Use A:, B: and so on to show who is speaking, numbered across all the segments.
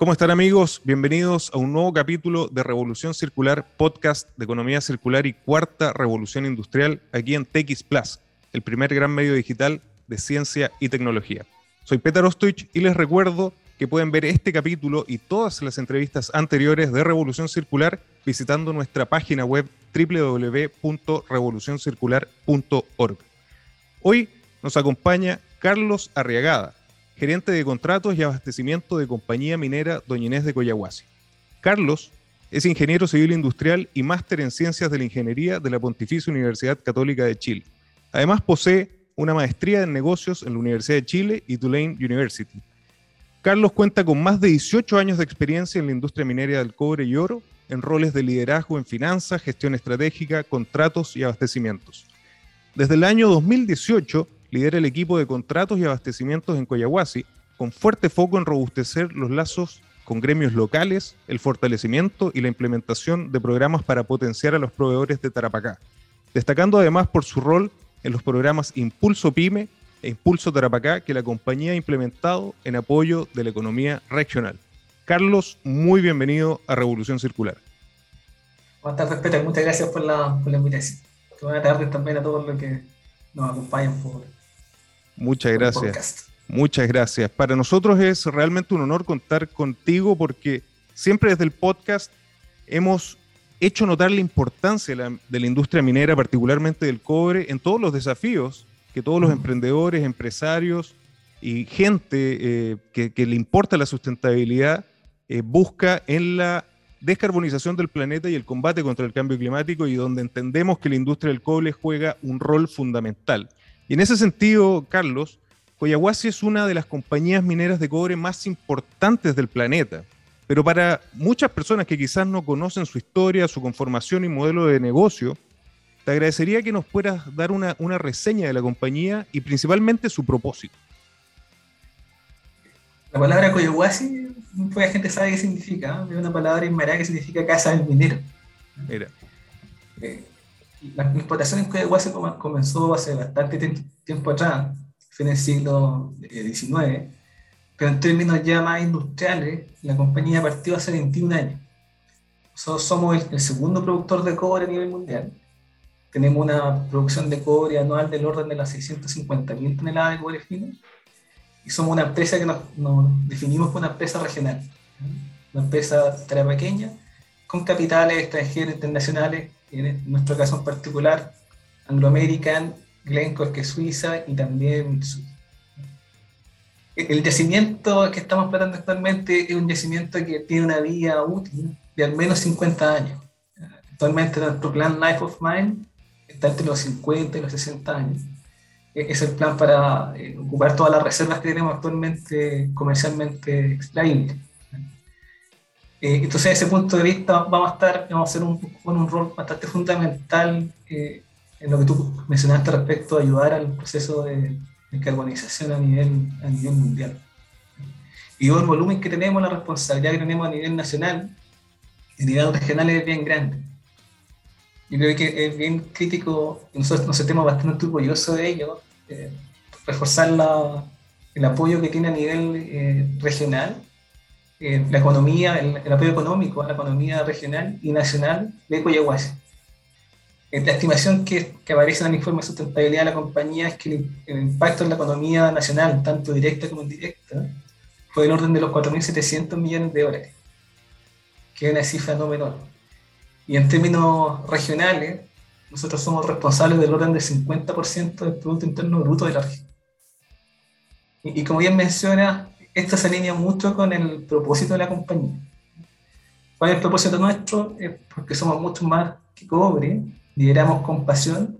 A: ¿Cómo están amigos? Bienvenidos a un nuevo capítulo de Revolución Circular, podcast de economía circular y cuarta revolución industrial aquí en TX Plus, el primer gran medio digital de ciencia y tecnología. Soy Peter Ostoich y les recuerdo que pueden ver este capítulo y todas las entrevistas anteriores de Revolución Circular visitando nuestra página web www.revolucioncircular.org. Hoy nos acompaña Carlos Arriagada, gerente de contratos y abastecimiento de compañía minera Doña Inés de Coyahuasi. Carlos es ingeniero civil industrial y máster en ciencias de la ingeniería de la Pontificia Universidad Católica de Chile. Además posee una maestría en negocios en la Universidad de Chile y Tulane University. Carlos cuenta con más de 18 años de experiencia en la industria minera del cobre y oro, en roles de liderazgo en finanzas, gestión estratégica, contratos y abastecimientos. Desde el año 2018 lidera el equipo de contratos y abastecimientos en Coyahuasi, con fuerte foco en robustecer los lazos con gremios locales, el fortalecimiento y la implementación de programas para potenciar a los proveedores de Tarapacá, destacando además por su rol en los programas Impulso Pyme e Impulso Tarapacá que la compañía ha implementado en apoyo de la economía regional. Carlos, muy bienvenido a Revolución Circular.
B: Buenas tardes, Peter. Muchas gracias por la, por invitación. Buenas tardes también a todos los que nos acompañan por,
A: Muchas gracias. Muchas gracias. Para nosotros es realmente un honor contar contigo porque siempre desde el podcast hemos hecho notar la importancia de la, de la industria minera, particularmente del cobre, en todos los desafíos que todos los emprendedores, empresarios y gente eh, que, que, le importa la sustentabilidad eh, busca en la descarbonización del planeta y el combate contra el cambio climático y donde entendemos que la industria del cobre juega un rol fundamental. Y en ese sentido, Carlos, Coyahuasi es una de las compañías mineras de cobre más importantes del planeta. Pero para muchas personas que quizás no conocen su historia, su conformación y modelo de negocio, te agradecería que nos puedas dar una, una reseña de la compañía y principalmente su propósito.
B: La palabra Coyahuasi, poca gente sabe qué significa. Es una palabra inmara que significa casa del minero.
A: Mira.
B: Eh, la explotación en Coyahuasi comenzó hace bastante tiempo atrás, fue en el siglo XIX, pero en términos ya más industriales, la compañía partió hace 21 años. Nosotros somos el, el segundo productor de cobre a nivel mundial. Tenemos una producción de cobre anual del orden de las 650.000 toneladas de cobre fino y somos una empresa que nos, nos definimos como una empresa regional, una empresa tarea pequeña, con capitales extranjeros internacionales, en nuestro caso en particular, Anglo American, Glencore, que es Suiza, y también el yacimiento que estamos tratando actualmente es un yacimiento que tiene una vida útil de al menos 50 años. Actualmente nuestro plan Life of Mine está entre los 50 y los 60 años es el plan para eh, ocupar todas las reservas que tenemos actualmente comercialmente extraíbles. Eh, entonces, desde ese punto de vista, vamos a estar, vamos a hacer un, con un rol bastante fundamental eh, en lo que tú mencionaste respecto a ayudar al proceso de descarbonización a nivel, a nivel mundial. Y el volumen que tenemos, la responsabilidad que tenemos a nivel nacional, a nivel regional es bien grande yo creo que es bien crítico, nosotros nos sentimos bastante orgullosos de ello, eh, reforzar la, el apoyo que tiene a nivel eh, regional, eh, la economía, el, el, apoyo económico a la economía regional y nacional de Coyahuasi. la estimación que, que, aparece en el informe de sustentabilidad de la compañía es que el, el, impacto en la economía nacional, tanto directa como indirecta, fue del orden de los 4.700 millones de dólares, que es una cifra no menor. Y en términos regionales, nosotros somos responsables del orden del 50% del Producto Interno Bruto de la región. Y, y, como bien menciona, esto se alinea mucho con el propósito de la compañía. ¿Cuál es el propósito nuestro? Es porque somos mucho más que cobre, lideramos con pasión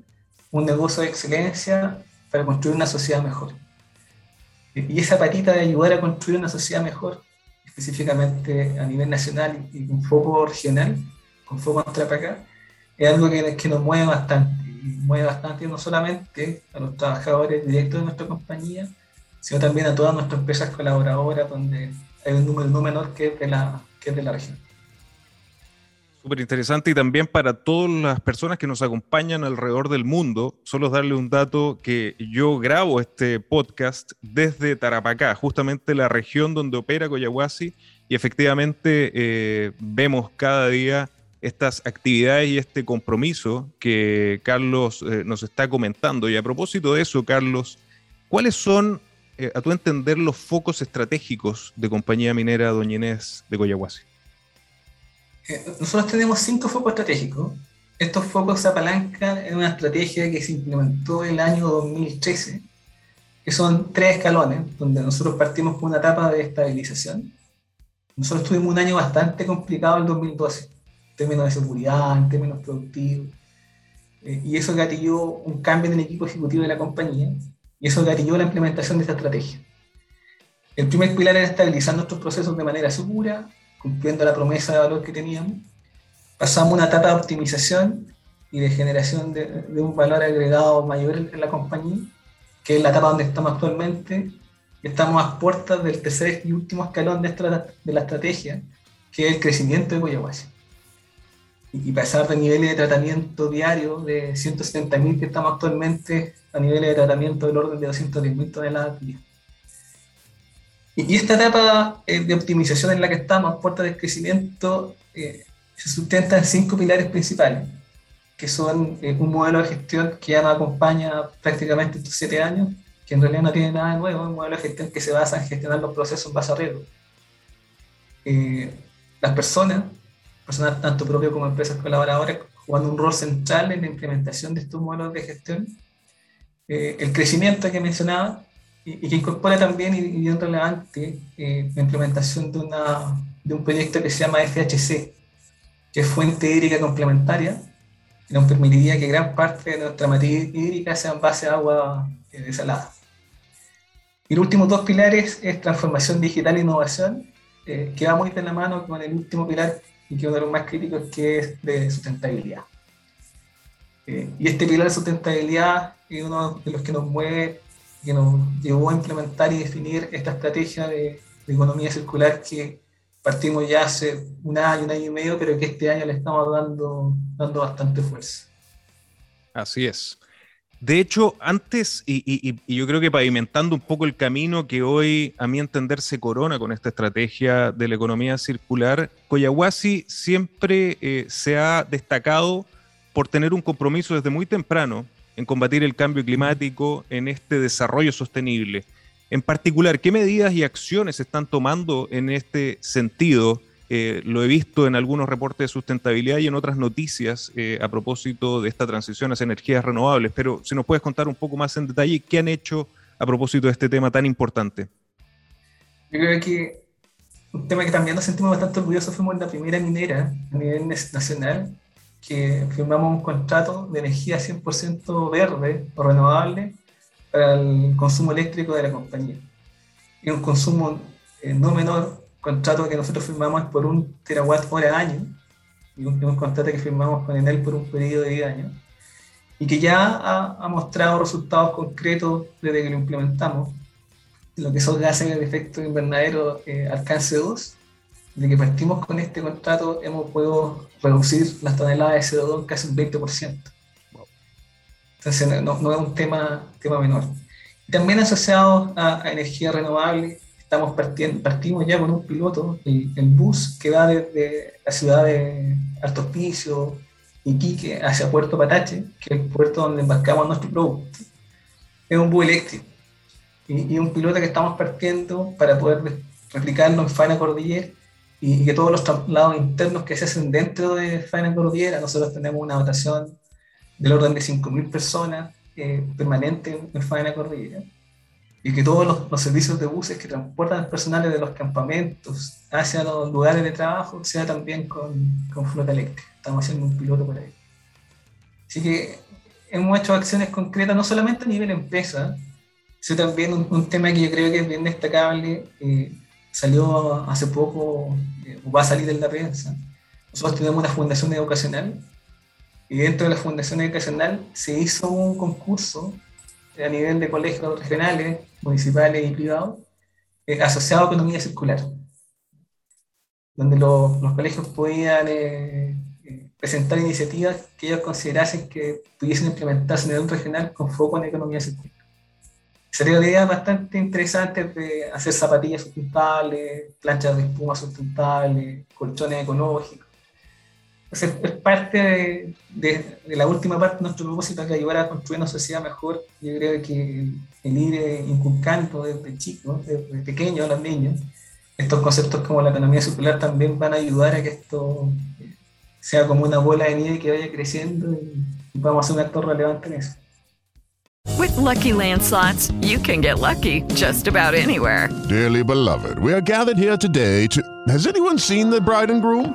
B: un negocio de excelencia para construir una sociedad mejor. Y esa patita de ayudar a construir una sociedad mejor, específicamente a nivel nacional y con foco regional, con foco en acá, es algo que, que, nos mueve bastante. Y mueve bastante no solamente a los trabajadores directos de nuestra compañía, sino también a todas nuestras empresas colaboradoras, donde hay un número no menor que de la, que de la región.
A: Súper interesante y también para todas las personas que nos acompañan alrededor del mundo, solo darle un dato que yo grabo este podcast desde Tarapacá, justamente la región donde opera Coyahuasi, y efectivamente eh, vemos cada día estas actividades y este compromiso que Carlos eh, nos está comentando. Y a propósito de eso, Carlos, ¿cuáles son, eh, a tu entender, los focos estratégicos de Compañía Minera Doña Inés de Coyahuasi?
B: nosotros tenemos cinco focos estratégicos. Estos focos se apalancan en una estrategia que se implementó en el año 2013, que son tres escalones, donde nosotros partimos con una etapa de estabilización. Nosotros tuvimos un año bastante complicado en 2012, en términos de seguridad, en términos productivos, eh, y eso gatilló un cambio en el equipo ejecutivo de la compañía, y eso gatilló la implementación de esta estrategia. El primer pilar era estabilizar nuestros procesos de manera segura, cumpliendo la promesa de valor que teníamos. Pasamos una etapa de optimización y de generación de, un valor agregado mayor en la compañía, que es la etapa donde estamos actualmente. Estamos a puertas del tercer y último escalón de, la estrategia, que es el crecimiento de Coyahuasi. Y, pasar de niveles de tratamiento diario de 170.000 que estamos actualmente a niveles de tratamiento del orden de 210.000 toneladas día. Y esta etapa eh, de optimización en la que estamos, puerta de crecimiento, eh, se sustenta en cinco pilares principales, que son eh, un modelo de gestión que ya nos acompaña prácticamente estos siete años, que en realidad no tiene nada de nuevo, es un modelo de gestión que se basa en gestionar los procesos en base a riesgo. las personas, personas tanto propias como empresas colaboradoras, jugando un rol central en la implementación de estos modelos de gestión. el crecimiento que mencionaba, y, que incorpora también, y bien relevante, eh, la implementación de, una, de un proyecto que se llama FHC, que es Fuente Hídrica Complementaria, que nos permitiría que gran parte de nuestra materia hídrica sea en base a agua eh, desalada. Y los últimos dos pilares es transformación digital e innovación, eh, que va muy de la mano con el último pilar y que uno de los más críticos, que es de sustentabilidad. y este pilar de sustentabilidad es uno de los que nos mueve que nos llevó a implementar y definir esta estrategia de, economía circular que partimos ya hace un año, un año y medio, pero que este año le estamos dando, dando bastante fuerza.
A: Así es. De hecho, antes, y, yo creo que pavimentando un poco el camino que hoy, a mi entender, se corona con esta estrategia de la economía circular, Coyahuasi siempre eh, se ha destacado por tener un compromiso desde muy temprano en combatir el cambio climático, en este desarrollo sostenible. En particular, ¿qué medidas y acciones se están tomando en este sentido? Eh, lo he visto en algunos reportes de sustentabilidad y en otras noticias eh, a propósito de esta transición hacia energías renovables, pero si nos puedes contar un poco más en detalle, ¿qué han hecho a propósito de este tema tan importante?
B: Yo creo que un tema que también nos sentimos bastante orgullosos fuimos la primera minera a nivel nacional que firmamos un contrato de energía 100% verde o renovable para el consumo eléctrico de la compañía. Y un consumo eh, no menor, contrato que nosotros firmamos por un terawatt hora año, y un, contrato que firmamos con Enel por un periodo de 10 años, y que ya ha, ha, mostrado resultados concretos desde que lo implementamos, lo que son gases de efecto invernadero eh, alcance 2, de que partimos con este contrato hemos podido reducir las toneladas de CO2 casi un 20%. Entonces no, es un tema, tema menor. También asociado a, energía renovable, estamos partiendo, partimos ya con un piloto, el, bus que va desde la ciudad de Alto Hospicio, Iquique, hacia Puerto Patache, que es el puerto donde embarcamos nuestro producto. Es un bus eléctrico. Y, y un piloto que estamos partiendo para poder replicarlo en Faena Cordillera y, que todos los traslados internos que se hacen dentro de Faena Cordillera, nosotros tenemos una dotación del orden de 5.000 personas eh, permanentes en Faena Cordillera y que todos los, servicios de buses que transportan personales de los campamentos hacia los lugares de trabajo sea también con, con flota eléctrica. Estamos haciendo un piloto por ahí. Así que hemos hecho acciones concretas no solamente a nivel empresa, sino también un, tema que yo creo que es bien destacable, eh, salió hace poco, eh, va a salir en la prensa. Nosotros tenemos una fundación educacional y dentro de la fundación educacional se hizo un concurso a nivel de colegios regionales, municipales y privados, eh, asociado a economía circular, donde los, colegios podían eh, eh, presentar iniciativas que ellos considerasen que pudiesen implementarse a nivel regional con foco en economía circular. Sería ideas bastante interesantes de hacer zapatillas sustentables, planchas de espuma sustentables, colchones ecológicos es, parte de, la última parte de nuestro propósito, que ayudar a construir una sociedad mejor. Yo creo que el, ir eh, inculcando desde chicos, desde pequeños a los niños, estos conceptos como la economía circular también van a ayudar a que esto sea como una bola de nieve que vaya creciendo y, podamos ser un actor relevante en eso.
C: With lucky landslots, you can get lucky just about anywhere.
D: Dearly beloved, we are gathered here today to. Has anyone seen the bride and groom?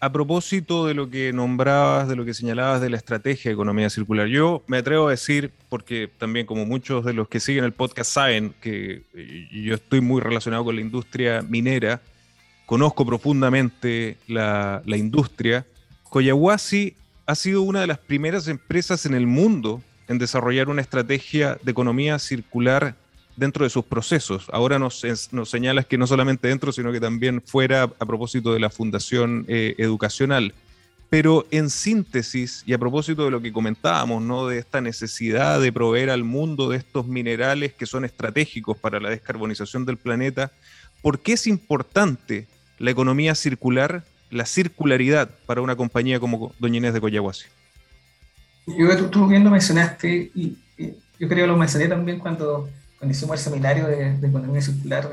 A: a propósito de lo que nombrabas, de lo que señalabas de la estrategia de economía circular, yo me atrevo a decir, porque también como muchos de los que siguen el podcast saben que eh, yo estoy muy relacionado con la industria minera, conozco profundamente la, industria, Coyahuasi ha sido una de las primeras empresas en el mundo en desarrollar una estrategia de economía circular dentro de sus procesos. Ahora nos, nos señalas que no solamente dentro, sino que también fuera a propósito de la fundación eh, educacional. Pero en síntesis, y a propósito de lo que comentábamos, ¿no? de esta necesidad de proveer al mundo de estos minerales que son estratégicos para la descarbonización del planeta, ¿por qué es importante la economía circular, la circularidad para una compañía como Doña Inés de Coyahuasi?
B: Yo, tú, bien lo mencionaste y, y yo creo que lo mencioné también cuando cuando hicimos el seminario de, economía circular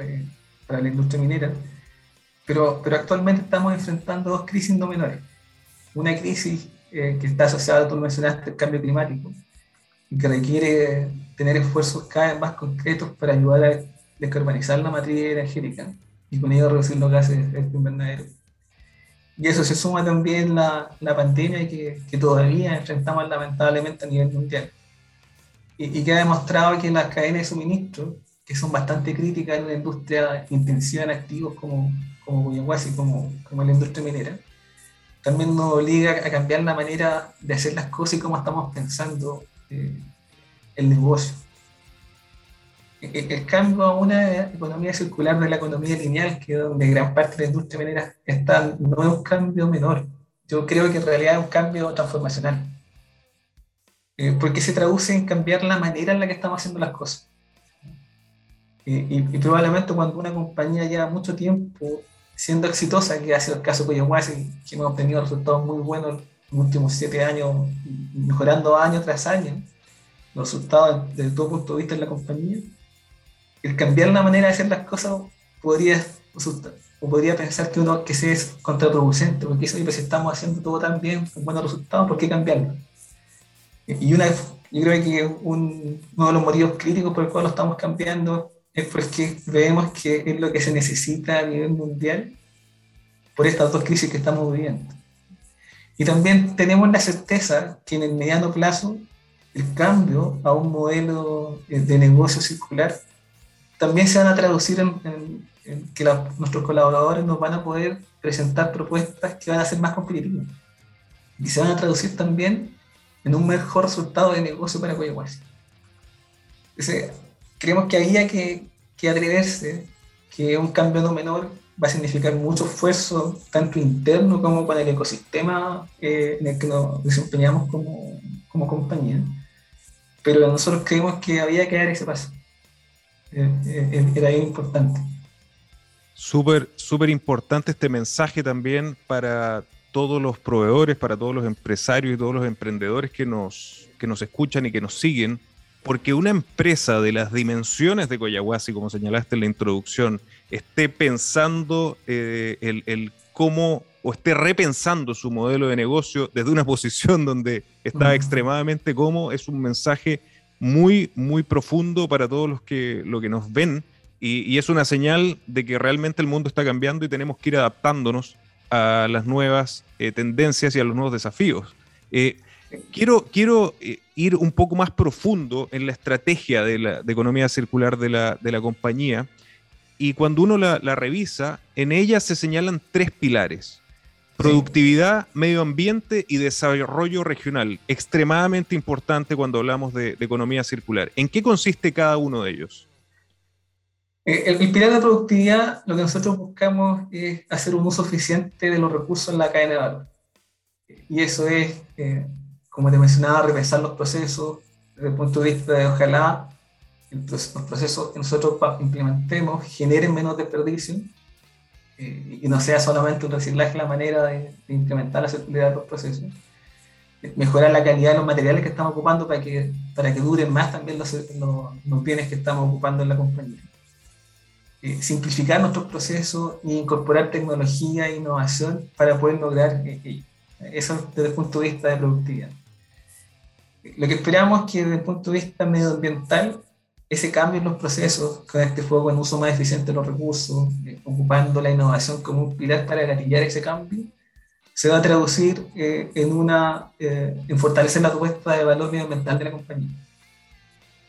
B: para la industria minera, pero, pero actualmente estamos enfrentando dos crisis no menores. Una crisis eh, que está asociada, tú mencionaste, al cambio climático, y que requiere tener esfuerzos cada vez más concretos para ayudar a descarbonizar la materia energética y con ello reducir los gases de efecto invernadero. Y eso se suma también la, la pandemia que, que todavía enfrentamos lamentablemente a nivel mundial y, que ha demostrado que las cadenas de suministro, que son bastante críticas en una industria intensiva en activos como, como y como, como la industria minera, también nos obliga a cambiar la manera de hacer las cosas y cómo estamos pensando eh, el negocio. El, e, el, cambio a una economía circular de la economía lineal, que es donde gran parte de la industria minera está, no es un cambio menor. Yo creo que en realidad es un cambio transformacional eh, porque se traduce en cambiar la manera en la que estamos haciendo las cosas. y, probablemente cuando una compañía lleva mucho tiempo siendo exitosa, que ha sido el caso de Coyahuasi, que hemos obtenido resultados muy buenos en los últimos siete años, mejorando año tras año, los resultados desde todo punto de vista en la compañía, el cambiar la manera de hacer las cosas podría o podría pensar que uno que se es contraproducente, porque eso, pues, si estamos haciendo todo tan bien, con buenos resultados, ¿por qué cambiarlo? Y una, yo creo que un, uno de los motivos críticos por el cual lo estamos cambiando es porque vemos que es lo que se necesita a nivel mundial por estas dos crisis que estamos viviendo. Y también tenemos la certeza que en el mediano plazo el cambio a un modelo de negocio circular también se van a traducir en, que nuestros colaboradores nos van a poder presentar propuestas que van a ser más competitivas. Y se van a traducir también en un mejor resultado de negocio para Coyahuasi. creemos que había que, que atreverse, que un cambio no menor va a significar mucho esfuerzo, tanto interno como para el ecosistema eh, en el que nos desempeñamos como, como, compañía. Pero nosotros creemos que había que dar ese paso. Eh, eh, era importante.
A: Súper, súper importante este mensaje también para todos los proveedores, para todos los empresarios y todos los emprendedores que nos, que nos escuchan y que nos siguen, porque una empresa de las dimensiones de Coyahuasi, como señalaste en la introducción, esté pensando eh, el, cómo o esté repensando su modelo de negocio desde una posición donde está extremadamente cómodo, es un mensaje muy, muy profundo para todos los que, lo que nos ven y, es una señal de que realmente el mundo está cambiando y tenemos que ir adaptándonos a las nuevas eh, tendencias y a los nuevos desafíos. Eh, quiero quiero ir un poco más profundo en la estrategia de, la, de economía circular de la, de la compañía y cuando uno la, revisa, en ella se señalan tres pilares. Productividad, medio ambiente y desarrollo regional. Extremadamente importante cuando hablamos de, economía circular. ¿En qué consiste cada uno de ellos?
B: Eh, el, pilar de productividad, lo que nosotros buscamos es hacer un uso eficiente de los recursos en la cadena de valor. Y eso es, eh, como te mencionaba, repensar los procesos desde el punto de vista de ojalá los procesos que nosotros implementemos generen menos desperdicio eh, y no sea solamente un reciclaje la manera de, incrementar la circularidad de los procesos. Mejorar la calidad de los materiales que estamos ocupando para que, para que duren más también los, los, bienes que estamos ocupando en la compañía. Eh, simplificar nuestros procesos e incorporar tecnología e innovación para poder lograr eh, eso desde el punto de vista de productividad. Lo que esperamos es que desde el punto de vista medioambiental ese cambio en los procesos, con este fuego en uso más eficiente de los recursos, eh, ocupando la innovación como un pilar para gatillar ese cambio, se va a traducir eh, en, una, eh, en fortalecer la propuesta de valor medioambiental de la compañía.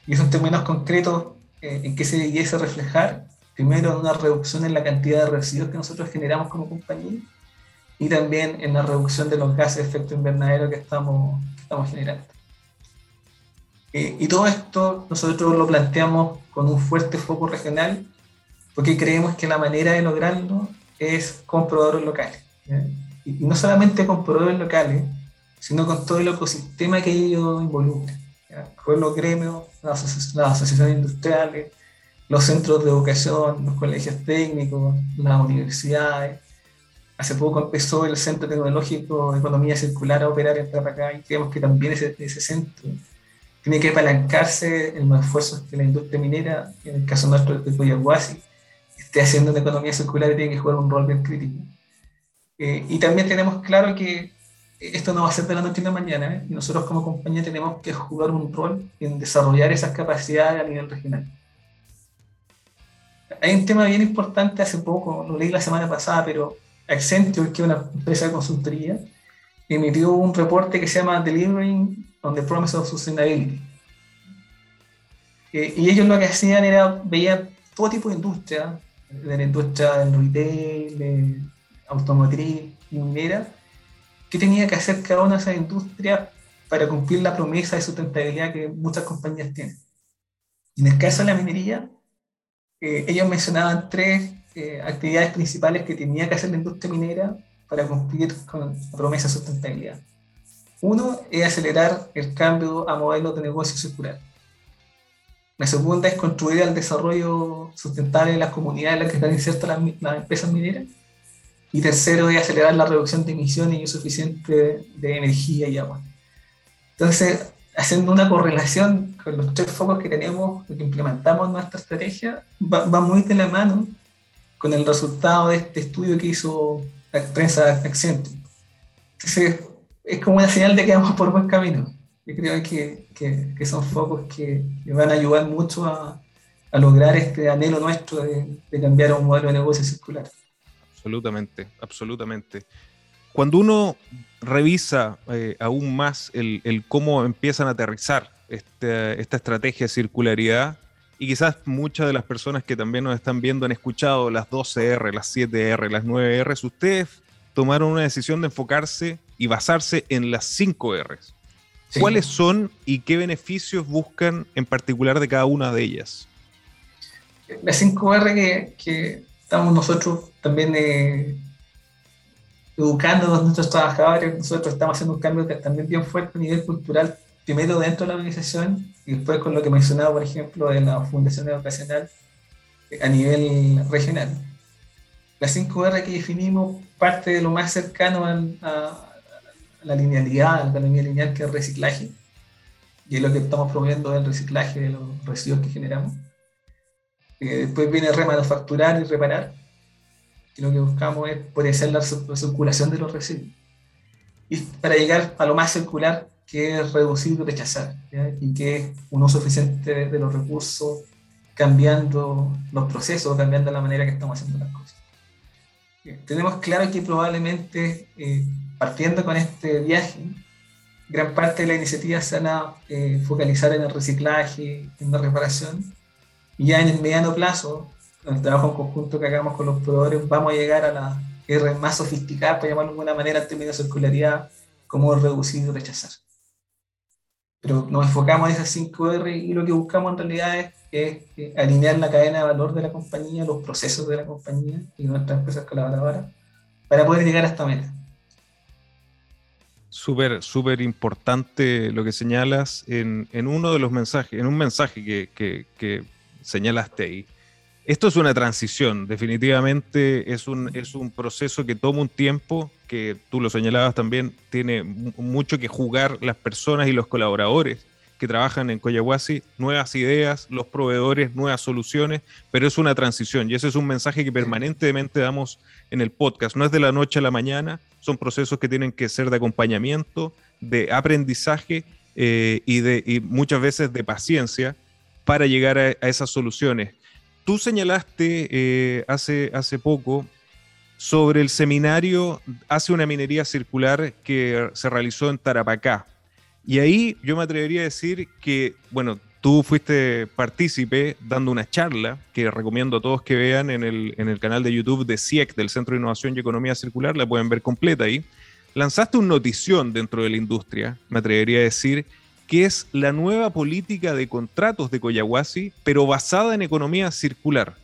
B: Y eso en términos concretos, ¿en qué se debiese reflejar? Primero, una reducción en la cantidad de residuos que nosotros generamos como compañía y también en la reducción de los gases de efecto invernadero que estamos, que estamos generando. Eh, y todo esto nosotros lo planteamos con un fuerte foco regional, porque creemos que la manera de lograrlo es con proveedores locales. Y, no solamente con proveedores locales, sino con todo el ecosistema que ellos involucran. Con los gremios, las, asociaciones industriales, los centros de educación, los colegios técnicos, las universidades. Hace poco empezó el Centro Tecnológico de Economía Circular a operar en Tarapacá y creemos que también ese, ese centro tiene que apalancarse en los esfuerzos que la industria minera, en el caso nuestro de Coyahuasi, esté haciendo en economía circular y tiene que jugar un rol bien crítico. Eh, y también tenemos claro que esto no va a ser de la noche a la mañana, ¿eh? y nosotros como compañía tenemos que jugar un rol en desarrollar esas capacidades a nivel regional. Hay un tema bien importante hace poco, lo leí la semana pasada, pero Accenture, que es una empresa de consultoría, emitió un reporte que se llama Delivering on the Promise of Sustainability. Eh, y ellos lo que hacían era, veían todo tipo de industria, de la industria del retail, de automotriz y minera, qué tenía que hacer cada una de esas industrias para cumplir la promesa de sustentabilidad que muchas compañías tienen. en el caso de la minería, eh, ellos mencionaban tres eh, actividades principales que tenía que hacer la industria minera para cumplir con la promesa de sustentabilidad. Uno es acelerar el cambio a modelos de negocio circular. La segunda es contribuir al desarrollo sustentable de las comunidades en las que están insertas las, empresas mineras. Y tercero es acelerar la reducción de emisiones y uso eficiente de energía y agua. Entonces, haciendo una correlación con los tres focos que tenemos, que implementamos en nuestra estrategia, va, va muy de la mano con el resultado de este estudio que hizo la prensa Accenture. Entonces, es como una señal de que vamos por buen camino. Yo creo que, que, son focos que, van a ayudar mucho a, a lograr este anhelo nuestro de, de, cambiar a un modelo de negocio circular.
A: Absolutamente, absolutamente. Cuando uno revisa eh, aún más el, el, cómo empiezan a aterrizar este, esta estrategia de circularidad, y quizás muchas de las personas que también nos están viendo han escuchado las 12R, las 7R, las 9R. Ustedes tomaron una decisión de enfocarse y basarse en las 5Rs. ¿Cuáles son y qué beneficios buscan en particular de cada una de ellas?
B: Las 5R que, estamos nosotros también eh, educando a nuestros trabajadores, nosotros estamos haciendo un cambio también bien fuerte a nivel cultural, primero dentro de la organización y después con lo que mencionaba, por ejemplo, de la Fundación Educacional a nivel regional. La 5R que definimos parte de lo más cercano a, la linealidad, a la economía lineal, que es el reciclaje, y es lo que estamos promoviendo el reciclaje de los residuos que generamos. Eh, después viene remanufacturar y reparar, y lo que buscamos es potenciar la circulación de los residuos. Y para llegar a lo más circular, que es reducir y rechazar, y que es un uso eficiente de los recursos, cambiando los procesos, cambiando la manera que estamos haciendo las cosas. Eh, tenemos claro que probablemente, eh, partiendo con este viaje, gran parte de la iniciativa se van a eh, focalizar en el reciclaje, en la reparación, y ya en el mediano plazo el trabajo en conjunto que hagamos con los proveedores, vamos a llegar a la R más sofisticada, para llamarlo de alguna manera, en términos de circularidad, como reducir y rechazar. Pero nos enfocamos en esas 5R y lo que buscamos en realidad es, alinear la cadena de valor de la compañía, los procesos de la compañía y nuestras empresas colaboradoras para poder llegar a esta meta.
A: Súper, súper importante lo que señalas en, en, uno de los mensajes, en un mensaje que, que, que señalaste ahí esto es una transición, definitivamente es un, es un proceso que toma un tiempo, que tú lo señalabas también, tiene mucho que jugar las personas y los colaboradores que trabajan en Coyahuasi, nuevas ideas, los proveedores, nuevas soluciones, pero es una transición y ese es un mensaje que permanentemente damos en el podcast. No es de la noche a la mañana, son procesos que tienen que ser de acompañamiento, de aprendizaje eh, y, de, y muchas veces de paciencia para llegar a, a esas soluciones Tú señalaste eh, hace, hace poco sobre el seminario Hace una minería circular que se realizó en Tarapacá. Y ahí yo me atrevería a decir que, bueno, tú fuiste partícipe dando una charla que recomiendo a todos que vean en el, en el canal de YouTube de CIEC, del Centro de Innovación y Economía Circular, la pueden ver completa ahí. Lanzaste una notición dentro de la industria, me atrevería a decir, que es la nueva política de contratos de Coyahuasi, pero basada en economía circular.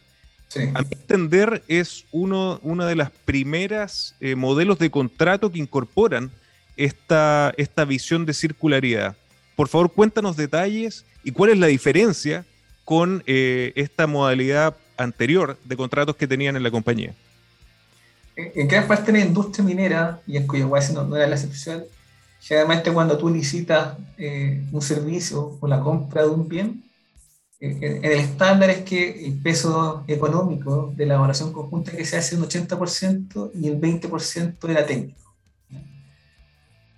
A: A mi entender, es uno una de las primeras eh, modelos de contrato que incorporan esta, esta visión de circularidad. Por favor, cuéntanos detalles y cuál es la diferencia con eh, esta modalidad anterior de contratos que tenían en la compañía.
B: En gran parte de la industria minera, y en Coyahuasi no, no era la excepción, Generalmente cuando tú licitas eh, un servicio o la compra de un bien, eh, en el estándar es que el peso económico de la evaluación conjunta que se hace un 80% y el 20% era técnico.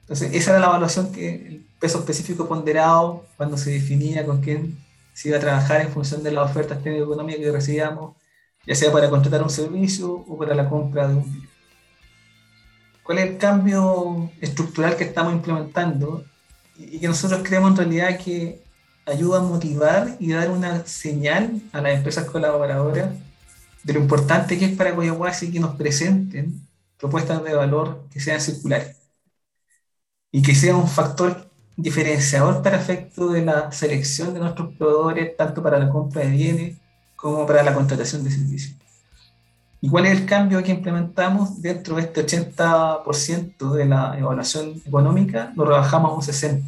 B: Entonces, esa era la evaluación que el peso específico ponderado cuando se definía con quién se iba a trabajar en función de las ofertas técnico-económicas que recibíamos, ya sea para contratar un servicio o para la compra de un bien cuál es el cambio estructural que estamos implementando y que nosotros creemos en realidad que ayuda a motivar y dar una señal a las empresas colaboradoras de lo importante que es para Coyahuasi que nos presenten propuestas de valor que sean circulares y que sea un factor diferenciador para efecto de la selección de nuestros proveedores, tanto para la compra de bienes como para la contratación de servicios. ¿Y cuál es el cambio que implementamos? Dentro de este 80% de la evaluación económica, lo rebajamos a un 60%.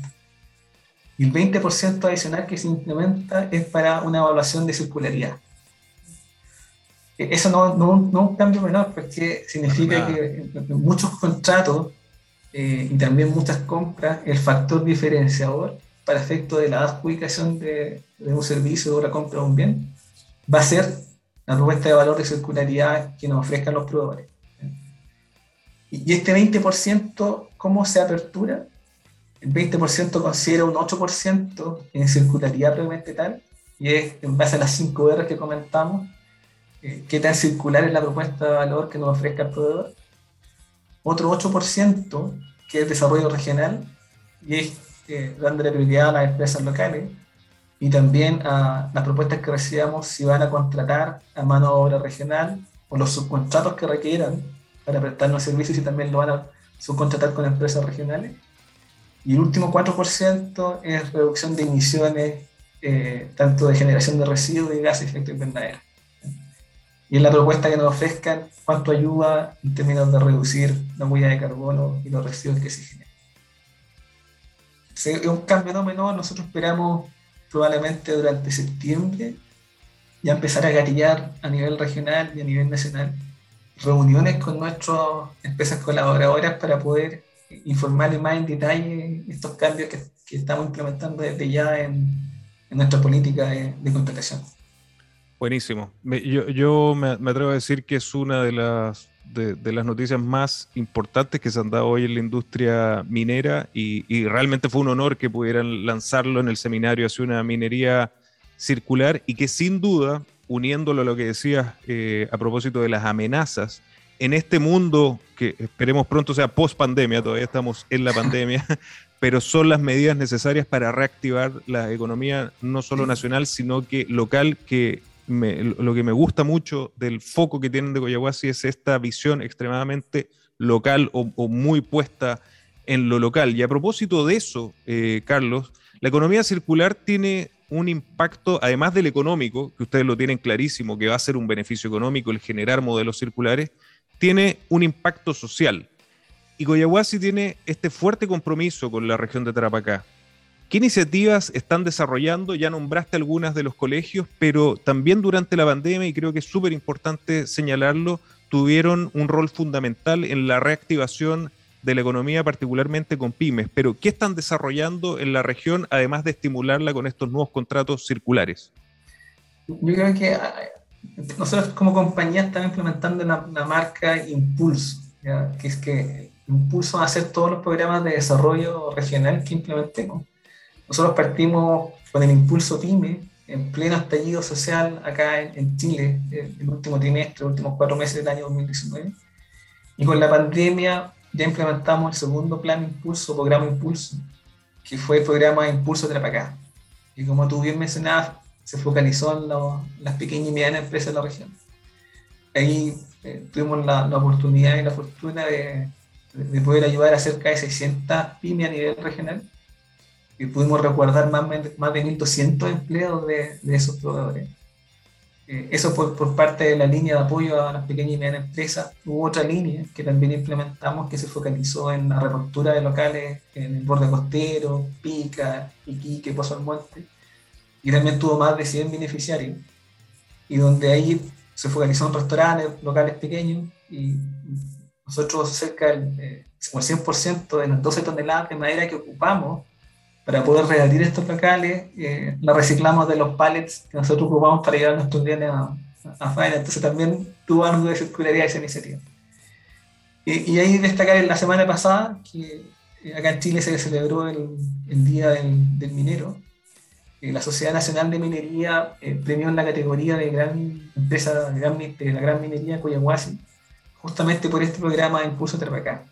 B: Y el 20% adicional que se implementa es para una evaluación de circularidad. E, eso no, no, no es un cambio menor, porque significa que en muchos contratos eh, y también muchas compras, el factor diferenciador para efecto de la adjudicación de, de un servicio o la compra de un bien va a ser la propuesta de valor de circularidad que nos ofrezcan los proveedores. Y este 20%, ¿cómo se apertura? El 20% considera un 8% en circularidad realmente tal, y es en base a las 5 R que comentamos, eh, qué tan circular es la propuesta de valor que nos ofrezca el proveedor. Otro 8% que es desarrollo regional, y es eh, dándole prioridad a las empresas locales, y también a las propuestas que recibamos si van a contratar a mano de obra regional o los subcontratos que requieran para prestarnos servicios y también lo van a subcontratar con empresas regionales. Y el último 4% es reducción de emisiones, eh, tanto de generación de residuos y gases de efecto invernadero. y en la propuesta que nos ofrezcan cuánto ayuda en términos de reducir la huella de carbono y los residuos que se generan. Es un cambio no menor, nosotros esperamos probablemente durante septiembre ya empezar a gatillar a nivel regional y a nivel nacional reuniones con nuestras empresas colaboradoras para poder informarles más en detalle estos cambios que, que estamos implementando desde ya en, en nuestra política de, contratación.
A: Buenísimo. Yo, yo me, atrevo a decir que es una de las, de, las noticias más importantes que se han dado hoy en la industria minera y, y, realmente fue un honor que pudieran lanzarlo en el seminario hacia una minería circular y que sin duda, uniéndolo a lo que decías eh, a propósito de las amenazas, en este mundo que esperemos pronto sea post pandemia, todavía estamos en la pandemia, pero son las medidas necesarias para reactivar la economía no solo nacional, sino que local, que lo que me gusta mucho del foco que tienen de Coyahuasi es esta visión extremadamente local o, o, muy puesta en lo local. Y a propósito de eso, eh, Carlos, la economía circular tiene un impacto, además del económico, que ustedes lo tienen clarísimo, que va a ser un beneficio económico el generar modelos circulares, tiene un impacto social. Y Coyahuasi tiene este fuerte compromiso con la región de Tarapacá. ¿Qué iniciativas están desarrollando? Ya nombraste algunas de los colegios, pero también durante la pandemia, y creo que es súper importante señalarlo, tuvieron un rol fundamental en la reactivación de la economía, particularmente con pymes. Pero, ¿qué están desarrollando en la región, además de estimularla con estos nuevos contratos circulares?
B: Yo creo que nosotros como compañía estamos implementando la, marca Impulso, que es que Impulso a hacer todos los programas de desarrollo regional que implementemos. Nosotros partimos con el Impulso PYME en pleno estallido social acá en, en Chile, el último trimestre, los últimos cuatro meses del año 2019. Y con la pandemia ya implementamos el segundo plan Impulso, programa Impulso, que fue el programa Impulso Trapacá. Y como tú bien mencionabas, se focalizó en lo, las pequeñas y medianas empresas de la región. Ahí eh, tuvimos la, la, oportunidad y la fortuna de, de, poder ayudar a cerca de 600 pymes a nivel regional y pudimos recordar más, más de 1.200 empleos de, de esos proveedores. Eh, eso por, por, parte de la línea de apoyo a las pequeñas y medianas empresas. Hubo otra línea que también implementamos que se focalizó en la reapertura de locales en el borde costero, Pica, Iquique, Pozo Almonte, y también tuvo más de 100 beneficiarios, y donde ahí se focalizó en restaurantes, locales pequeños, y nosotros cerca del eh, 100% de las 12 toneladas de madera que ocupamos para poder rebatir estos locales, eh, la reciclamos de los pallets que nosotros ocupamos para llevar nuestros bienes a, a faena. Entonces también tuvo algo de circularidad esa iniciativa. Y, y ahí destacar en la semana pasada que acá en Chile se celebró el, el Día del, del Minero. Eh, la Sociedad Nacional de Minería eh, premió en la categoría de gran empresa de, gran, de la gran minería Coyahuasi, justamente por este programa de Impulso Trapacá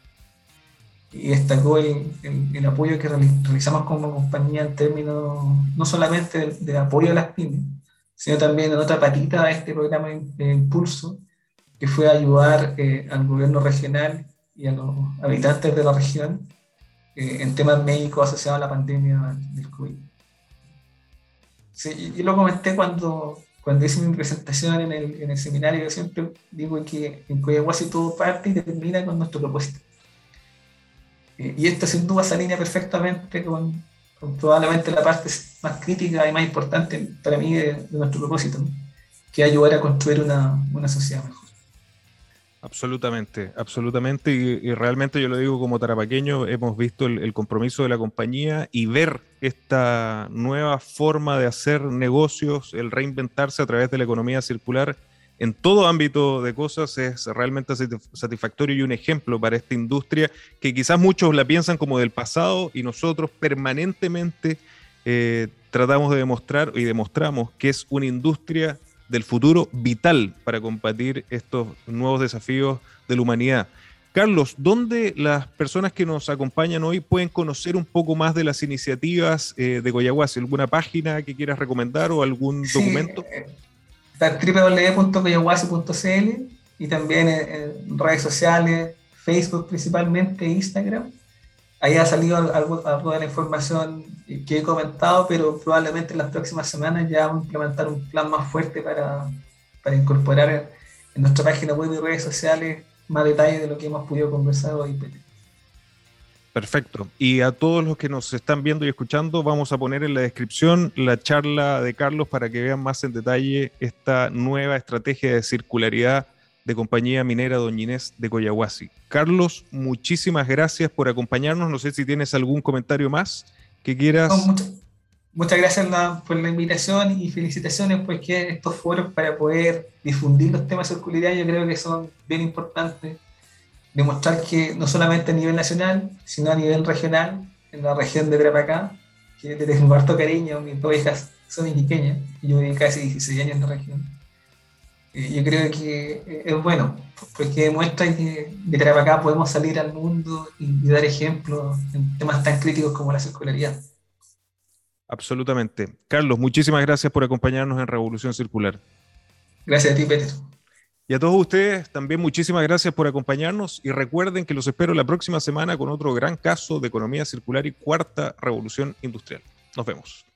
B: y destacó el, el, el, apoyo que realizamos como compañía en términos no solamente del, apoyo a las pymes, sino también en otra patita de este programa de impulso, que fue ayudar eh, al gobierno regional y a los habitantes de la región eh, en temas médicos asociados a la pandemia del COVID. Sí, yo lo comenté cuando, cuando hice mi presentación en el, en el seminario, yo siempre digo que en Coyahuasi todo parte y termina con nuestro propósito y esto sin duda se alinea perfectamente con, probablemente la parte más crítica y más importante para mí de, nuestro propósito, que es ayudar a construir una, una sociedad mejor.
A: Absolutamente, absolutamente. Y, realmente yo lo digo como tarapaqueño, hemos visto el, compromiso de la compañía y ver esta nueva forma de hacer negocios, el reinventarse a través de la economía circular en todo ámbito de cosas es realmente satisfactorio y un ejemplo para esta industria que quizás muchos la piensan como del pasado y nosotros permanentemente eh, tratamos de demostrar y demostramos que es una industria del futuro vital para combatir estos nuevos desafíos de la humanidad. Carlos, ¿dónde las personas que nos acompañan hoy pueden conocer un poco más de las iniciativas eh, de Coyahuasi? ¿Alguna página que quieras recomendar o algún
B: sí,
A: documento?
B: Eh, www.coyahuasi.cl y también en, redes sociales, Facebook principalmente, Instagram. Ahí ha salido algo, de la información que he comentado, pero probablemente en las próximas semanas ya vamos a implementar un plan más fuerte para, para incorporar en nuestra página web y redes sociales más detalles de lo que hemos podido conversar hoy.
A: Perfecto. Y a todos los que nos están viendo y escuchando, vamos a poner en la descripción la charla de Carlos para que vean más en detalle esta nueva estrategia de circularidad de compañía minera Doña Inés de Coyahuasi. Carlos, muchísimas gracias por acompañarnos. No sé si tienes algún comentario más que quieras.
B: muchas gracias por la invitación y felicitaciones porque estos foros para poder difundir los temas de circularidad yo creo que son bien importantes. Demostrar que no solamente a nivel nacional, sino a nivel regional, en la región de Trapacá, que te tengo harto cariño, mis dos hijas son iquiqueñas, y yo viví casi 16 años en la región yo creo que es bueno, porque demuestra que de acá podemos salir al mundo y, dar ejemplos en temas tan críticos como la circularidad.
A: Absolutamente. Carlos, muchísimas gracias por acompañarnos en Revolución Circular.
B: Gracias a ti, Peter.
A: Y a todos ustedes también muchísimas gracias por acompañarnos y recuerden que los espero la próxima semana con otro gran caso de economía circular y cuarta revolución industrial. Nos vemos.